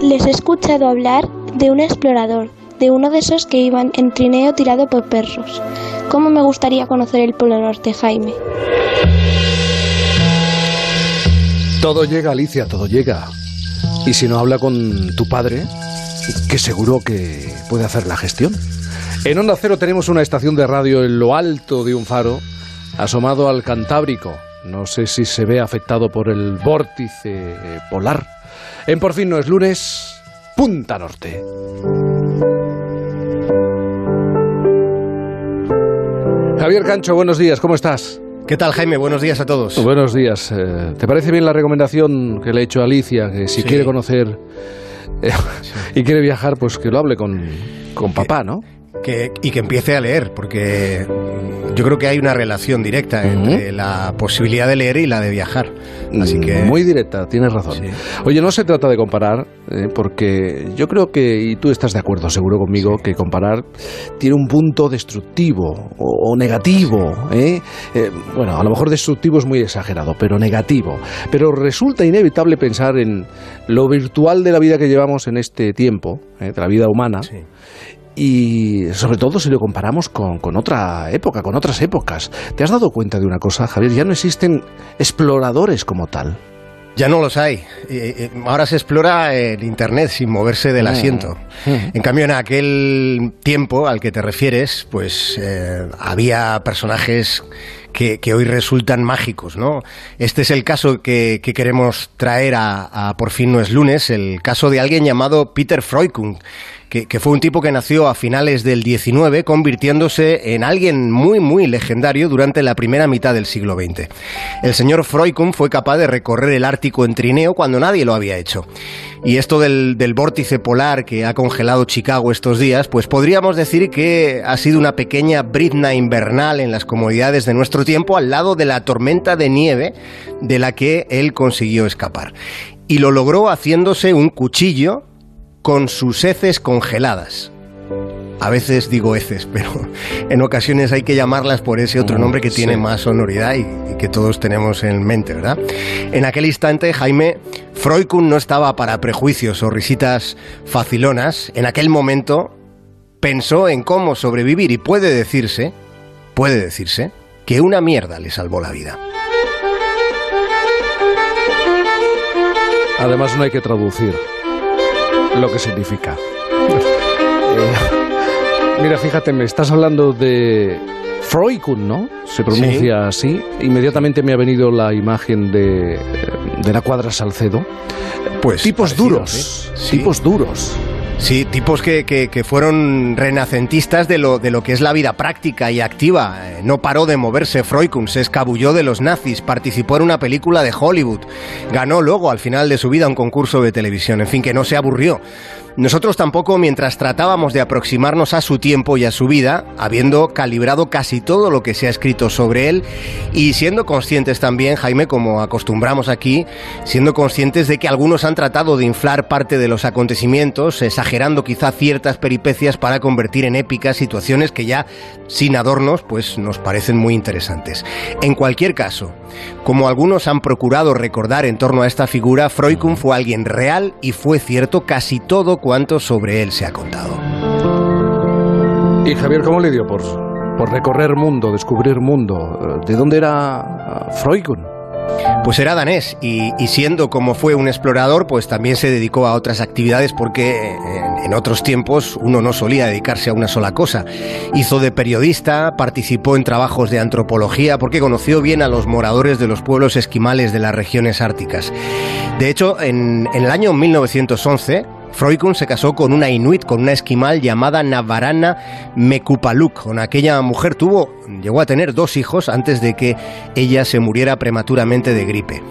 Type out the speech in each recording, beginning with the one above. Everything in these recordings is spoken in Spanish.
Les he escuchado hablar de un explorador, de uno de esos que iban en trineo tirado por perros. ¿Cómo me gustaría conocer el Polo Norte, Jaime? Todo llega, Alicia, todo llega. Y si no habla con tu padre, que seguro que puede hacer la gestión. En Onda Cero tenemos una estación de radio en lo alto de un faro, asomado al Cantábrico. No sé si se ve afectado por el vórtice polar. En Por fin no es lunes, Punta Norte. Javier Cancho, buenos días, ¿cómo estás? ¿Qué tal, Jaime? Buenos días a todos. Buenos días. Eh, ¿Te parece bien la recomendación que le he hecho a Alicia? Que si Sí. quiere conocer eh, y quiere viajar, pues que lo hable con, con papá, ¿no? Que- y que empiece a leer, porque yo creo que hay una relación directa entre la posibilidad de leer y la de viajar. Así que. Muy directa, tienes razón. Sí. Oye, no se trata de comparar, eh, porque yo creo que, y tú estás de acuerdo seguro conmigo, que comparar tiene un punto destructivo o, o negativo. ¿eh? Eh, bueno, a lo mejor destructivo es muy exagerado, pero negativo. Pero resulta inevitable pensar en lo virtual de la vida que llevamos en este tiempo, ¿eh? de la vida humana. Y sobre todo si lo comparamos con, con otra época, con otras épocas. ¿Te has dado cuenta de una cosa, Javier? Ya no existen exploradores como tal. Ya no los hay. Eh, eh, ahora se explora en Internet sin moverse del Mm. asiento. En cambio, en aquel tiempo al que te refieres, pues eh, había personajes que, que hoy resultan mágicos, ¿no? Este es el caso que, que queremos traer a, a Por fin no es lunes, el caso de alguien llamado Peter Freukung, que, fue un tipo que nació a finales del 19, convirtiéndose en alguien muy, muy legendario durante la primera mitad del siglo XX. El señor Freukung fue capaz de recorrer el Ártico en trineo cuando nadie lo había hecho. Y esto del, del vórtice polar que ha congelado Chicago estos días, pues podríamos decir que ha sido una pequeña brizna invernal en las comodidades de nuestro tiempo al lado de la tormenta de nieve de la que él consiguió escapar. Y lo logró haciéndose un cuchillo con sus heces congeladas. A veces digo heces, pero en ocasiones hay que llamarlas por ese otro Mm, nombre que tiene sí. más sonoridad y, y que todos tenemos en mente, ¿verdad? En aquel instante, Jaime, Freukun no estaba para prejuicios o risitas facilonas. En aquel momento pensó en cómo sobrevivir y puede decirse, puede decirse, que una mierda le salvó la vida. Además, no hay que traducir lo que significa. Eh, mira, fíjate, me estás hablando de Freukun, ¿no? Se pronuncia así. Inmediatamente me ha venido la imagen de, de la cuadra Salcedo. Pues tipos parecido, duros. Sí. tipos duros. Sí, tipos que, que- fueron renacentistas de lo, de lo que es la vida práctica y activa. Eh, No paró de moverse Freukun, se escabulló de los nazis, participó en una película de Hollywood, ganó luego al final de su vida un concurso de televisión, en fin, que no se aburrió. Nosotros tampoco, mientras tratábamos de aproximarnos a su tiempo y a su vida, habiendo calibrado casi todo lo que se ha escrito sobre él y siendo conscientes también, Jaime, como acostumbramos aquí, siendo conscientes de que algunos han tratado de inflar parte de los acontecimientos, exagerando quizá ciertas peripecias para convertir en épicas situaciones que ya, sin adornos, pues nos parecen muy interesantes. En cualquier caso, como algunos han procurado recordar en torno a esta figura, Freukun fue alguien real y fue cierto casi todo cuanto sobre él se ha contado. Y Javier, ¿cómo le dio por, por recorrer mundo, descubrir mundo? ¿De dónde era ah, Freukun? Pues era danés y, siendo como fue un explorador, pues también se dedicó a otras actividades porque en, en otros tiempos uno no solía dedicarse a una sola cosa. Hizo de periodista, participó en trabajos de antropología porque conoció bien a los moradores de los pueblos esquimales de las regiones árticas. De hecho, en, en el año 1911, Freukun se casó con una inuit, con una esquimal llamada Navarana Mekupaluk. Con aquella mujer tuvo, llegó a tener dos hijos antes de que ella se muriera prematuramente de gripe.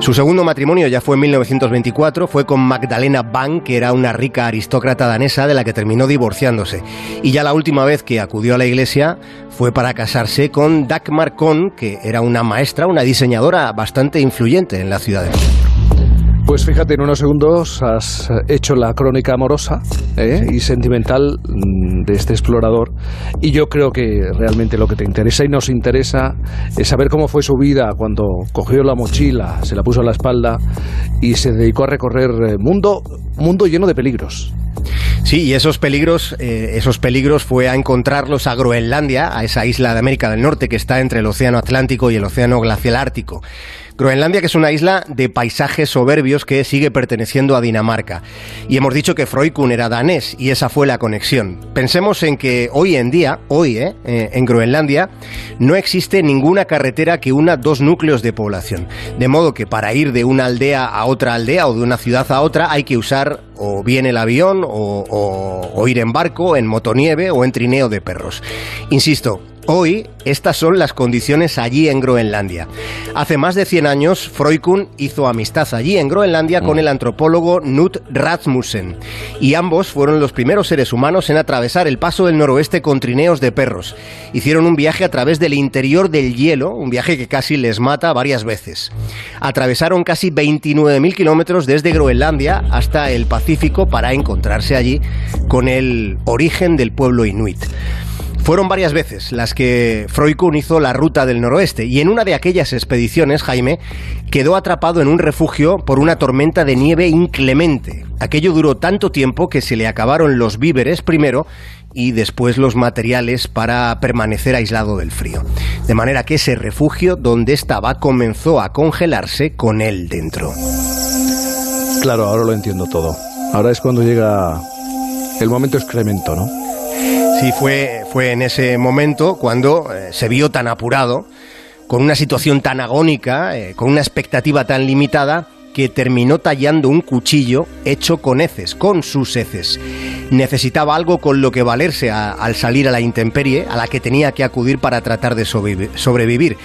Su segundo matrimonio ya fue en 1924, fue con Magdalena Bang, que era una rica aristócrata danesa de la que terminó divorciándose. Y ya la última vez que acudió a la iglesia fue para casarse con Dagmar Kohn, que era una maestra, una diseñadora bastante influyente en la ciudad de York. Pues fíjate, en unos segundos has hecho la crónica amorosa ¿eh? y sentimental mm, de este explorador y yo creo que realmente lo que te interesa y nos interesa es saber cómo fue su vida cuando cogió la mochila, se la puso a la espalda y se dedicó a recorrer eh, mundo, mundo lleno de peligros. Sí, y esos peligros, eh, esos peligros fue a encontrarlos a Groenlandia, a esa isla de América del Norte que está entre el Océano Atlántico y el Océano Glacial Ártico. Groenlandia, que es una isla de paisajes soberbios que sigue perteneciendo a Dinamarca. Y hemos dicho que Freukun era danés y esa fue la conexión. Pensemos en que hoy en día, hoy, eh, eh, en Groenlandia, no existe ninguna carretera que una dos núcleos de población. De modo que para ir de una aldea a otra aldea o de una ciudad a otra hay que usar o bien el avión o, o ir en barco, en motonieve o en trineo de perros. Insisto, Hoy, estas son las condiciones allí en Groenlandia. Hace más de 100 años, Freukun hizo amistad allí en Groenlandia con mm. el antropólogo Knut Rasmussen, y ambos fueron los primeros seres humanos en atravesar el paso del noroeste con trineos de perros. Hicieron un viaje a través del interior del hielo, un viaje que casi les mata varias veces. Atravesaron casi 29.000 kilómetros desde Groenlandia hasta el Pacífico para encontrarse allí con el origen del pueblo inuit. Fueron varias veces las que Freukun hizo la ruta del noroeste y en una de aquellas expediciones, Jaime, quedó atrapado en un refugio por una tormenta de nieve inclemente. Aquello duró tanto tiempo que se le acabaron los víveres primero y después los materiales para permanecer aislado del frío. De manera que ese refugio donde estaba comenzó a congelarse con él dentro. Claro, ahora lo entiendo todo. Ahora es cuando llega el momento excremento, ¿no? Sí, fue, fue en ese momento cuando eh, se vio tan apurado, con una situación tan agónica, eh, con una expectativa tan limitada, que terminó tallando un cuchillo hecho con heces, con sus heces. Necesitaba algo con lo que valerse al salir a la intemperie, a la que tenía que acudir para tratar de sobrevivir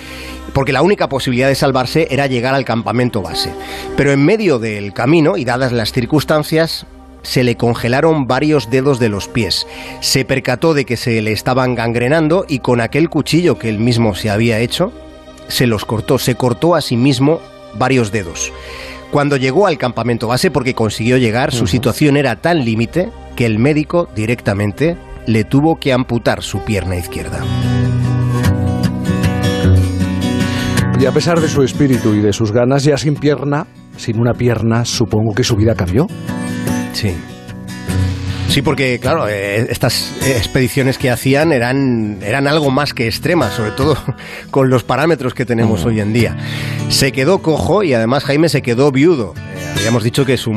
porque la única posibilidad de salvarse era llegar al campamento base. Pero en medio del camino, y dadas las circunstancias, se le congelaron varios dedos de los pies. Se percató de que se le estaban gangrenando y con aquel cuchillo que él mismo se había hecho, se los cortó, se cortó a sí mismo varios dedos. Cuando llegó al campamento base, porque consiguió llegar, su situación era tan límite que el médico directamente le tuvo que amputar su pierna izquierda. Y a pesar de su espíritu y de sus ganas, ya sin pierna, sin una pierna, supongo que su vida cambió. Sí. Sí, porque claro, eh, estas expediciones que hacían eran, eran algo más que extremas, sobre todo con los parámetros que tenemos hoy en día. Se quedó cojo y además Jaime se quedó viudo. Habíamos dicho que su,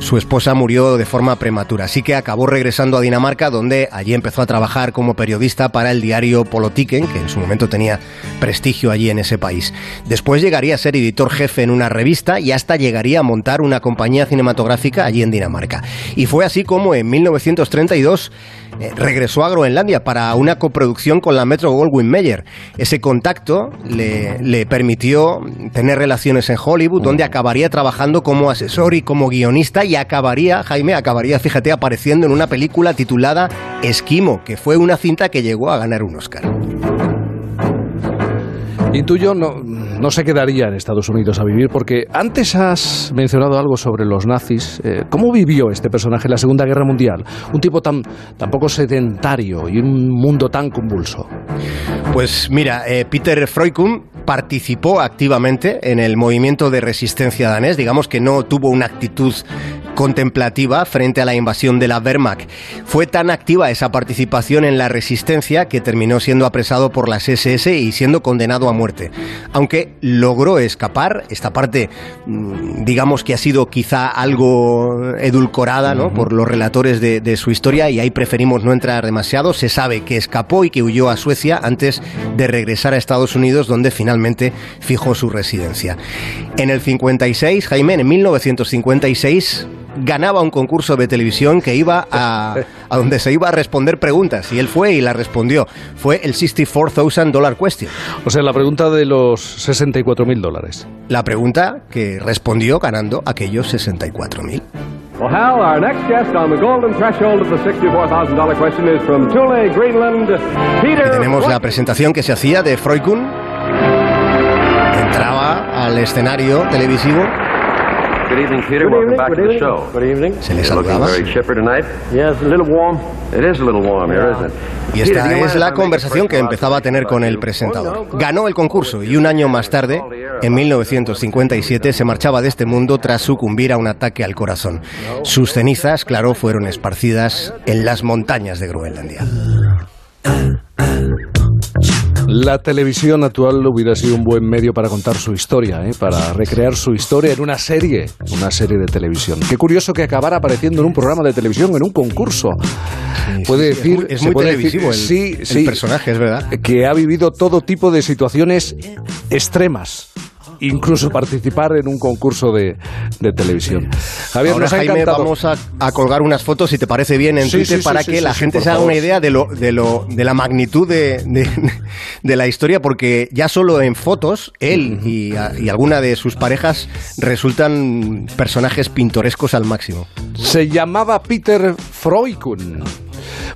su, esposa murió de forma prematura, así que acabó regresando a Dinamarca, donde allí empezó a trabajar como periodista para el diario Politiken, que en su momento tenía prestigio allí en ese país. Después llegaría a ser editor jefe en una revista y hasta llegaría a montar una compañía cinematográfica allí en Dinamarca. Y fue así como en 1932 eh, regresó a Groenlandia para una coproducción con la Metro Goldwyn Mayer. Ese contacto le, le permitió tener relaciones en Hollywood, donde acabaría trabajando como asesor y como guionista y acabaría, Jaime, acabaría, fíjate, apareciendo en una película titulada Esquimo, que fue una cinta que llegó a ganar un Oscar. Intuyo no, no se quedaría en Estados Unidos a vivir porque antes has mencionado algo sobre los nazis. Eh, ¿Cómo vivió este personaje en la Segunda Guerra Mundial? Un tipo tan, poco sedentario y un mundo tan convulso. Pues mira, eh, Peter Freukun participó activamente en el movimiento de resistencia danés, digamos que no tuvo una actitud contemplativa frente a la invasión de la Wehrmacht. Fue tan activa esa participación en la resistencia que terminó siendo apresado por las SS y siendo condenado a muerte. Aunque logró escapar, esta parte mm, digamos que ha sido quizá algo edulcorada ¿no? por los relatores de, de su historia y ahí preferimos no entrar demasiado. Se sabe que escapó y que huyó a Suecia antes de regresar a Estados Unidos donde finalmente fijó su residencia. En el 56, Jaime, en 1956, ganaba un concurso de televisión que iba a, a donde se iba a responder preguntas y él fue y la respondió. Fue el $64,000 dollar question. O sea, la pregunta de los 64 mil dólares. La pregunta que respondió ganando aquellos 64 mil. Well, Hal, our next guest on the golden threshold of the $64,000 question is from Thule, Greenland, Peter. tenemos la presentación que se hacía de Freukun. Entraba al escenario televisivo Good evening, Peter. Good Welcome evening, back good to the evening, show. good evening. Se le You're looking saludaba. very chipper tonight. Yes, a little warm. It is a little warm here, isn't it? Y esta es la conversación que empezaba a tener con el presentador. Ganó el concurso y un año más tarde, en 1957, se marchaba de este mundo tras sucumbir a un ataque al corazón. Sus cenizas, claro, fueron esparcidas en las montañas de Groenlandia. La televisión actual hubiera sido un buen medio para contar su historia, ¿eh? para recrear su historia en una serie, una serie de televisión. Qué curioso que acabara apareciendo en un programa de televisión, en un concurso. puede sí, decir, es muy televisivo decir- el- sí, el personaje, es verdad. que ha vivido todo tipo de situaciones extremas. Incluso participar en un concurso de, de televisión. Javier, Ahora, nos ha Jaime, encantado. vamos a, a colgar unas fotos, si te parece bien, en Sí, Twitter sí, sí, para que la gente se haga una idea de, lo, de, lo, de la magnitud de, de- de la historia, porque ya solo en fotos, él y, a- y alguna de sus parejas resultan personajes pintorescos al máximo. Se llamaba Peter Freukun.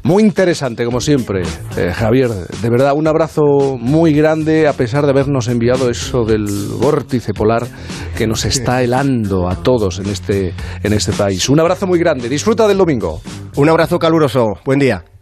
Muy interesante, como siempre, eh, Javier. De verdad, un abrazo muy grande, a pesar de habernos enviado eso del vórtice polar que nos está helando a todos en este, en este país. Un abrazo muy grande. Disfruta del domingo. Un abrazo caluroso. Buen día.